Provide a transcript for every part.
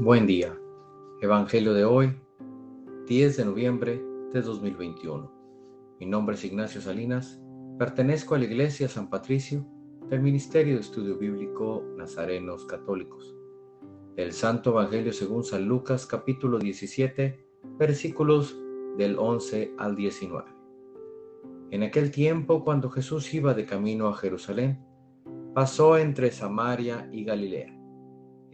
Buen día. Evangelio de hoy, 10 de noviembre de 2021. Mi nombre es Ignacio Salinas. Pertenezco a la Iglesia San Patricio del Ministerio de Estudio Bíblico Nazarenos Católicos. El Santo Evangelio según San Lucas capítulo 17 versículos del 11 al 19. En aquel tiempo, cuando Jesús iba de camino a Jerusalén, pasó entre Samaria y Galilea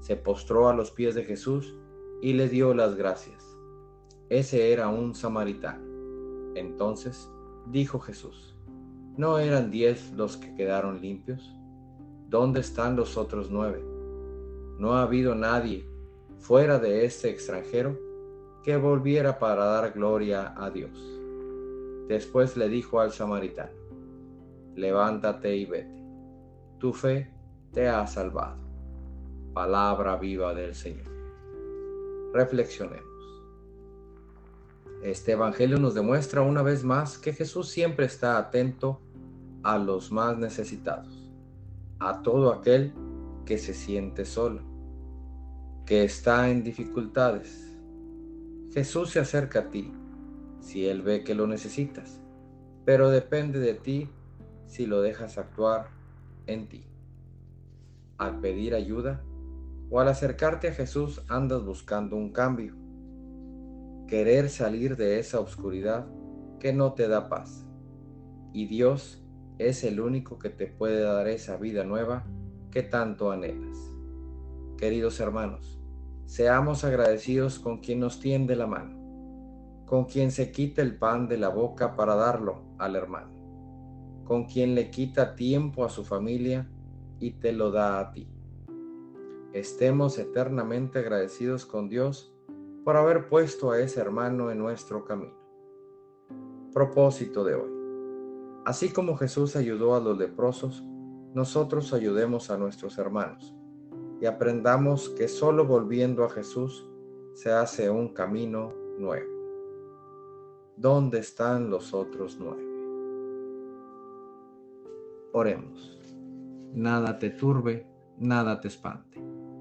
se postró a los pies de Jesús y le dio las gracias. Ese era un samaritano. Entonces dijo Jesús, ¿no eran diez los que quedaron limpios? ¿Dónde están los otros nueve? No ha habido nadie fuera de este extranjero que volviera para dar gloria a Dios. Después le dijo al samaritano, levántate y vete, tu fe te ha salvado palabra viva del Señor. Reflexionemos. Este Evangelio nos demuestra una vez más que Jesús siempre está atento a los más necesitados, a todo aquel que se siente solo, que está en dificultades. Jesús se acerca a ti si Él ve que lo necesitas, pero depende de ti si lo dejas actuar en ti. Al pedir ayuda, o al acercarte a Jesús andas buscando un cambio, querer salir de esa oscuridad que no te da paz. Y Dios es el único que te puede dar esa vida nueva que tanto anhelas. Queridos hermanos, seamos agradecidos con quien nos tiende la mano, con quien se quita el pan de la boca para darlo al hermano, con quien le quita tiempo a su familia y te lo da a ti estemos eternamente agradecidos con Dios por haber puesto a ese hermano en nuestro camino. Propósito de hoy. Así como Jesús ayudó a los leprosos, nosotros ayudemos a nuestros hermanos y aprendamos que solo volviendo a Jesús se hace un camino nuevo. ¿Dónde están los otros nueve? Oremos. Nada te turbe, nada te espante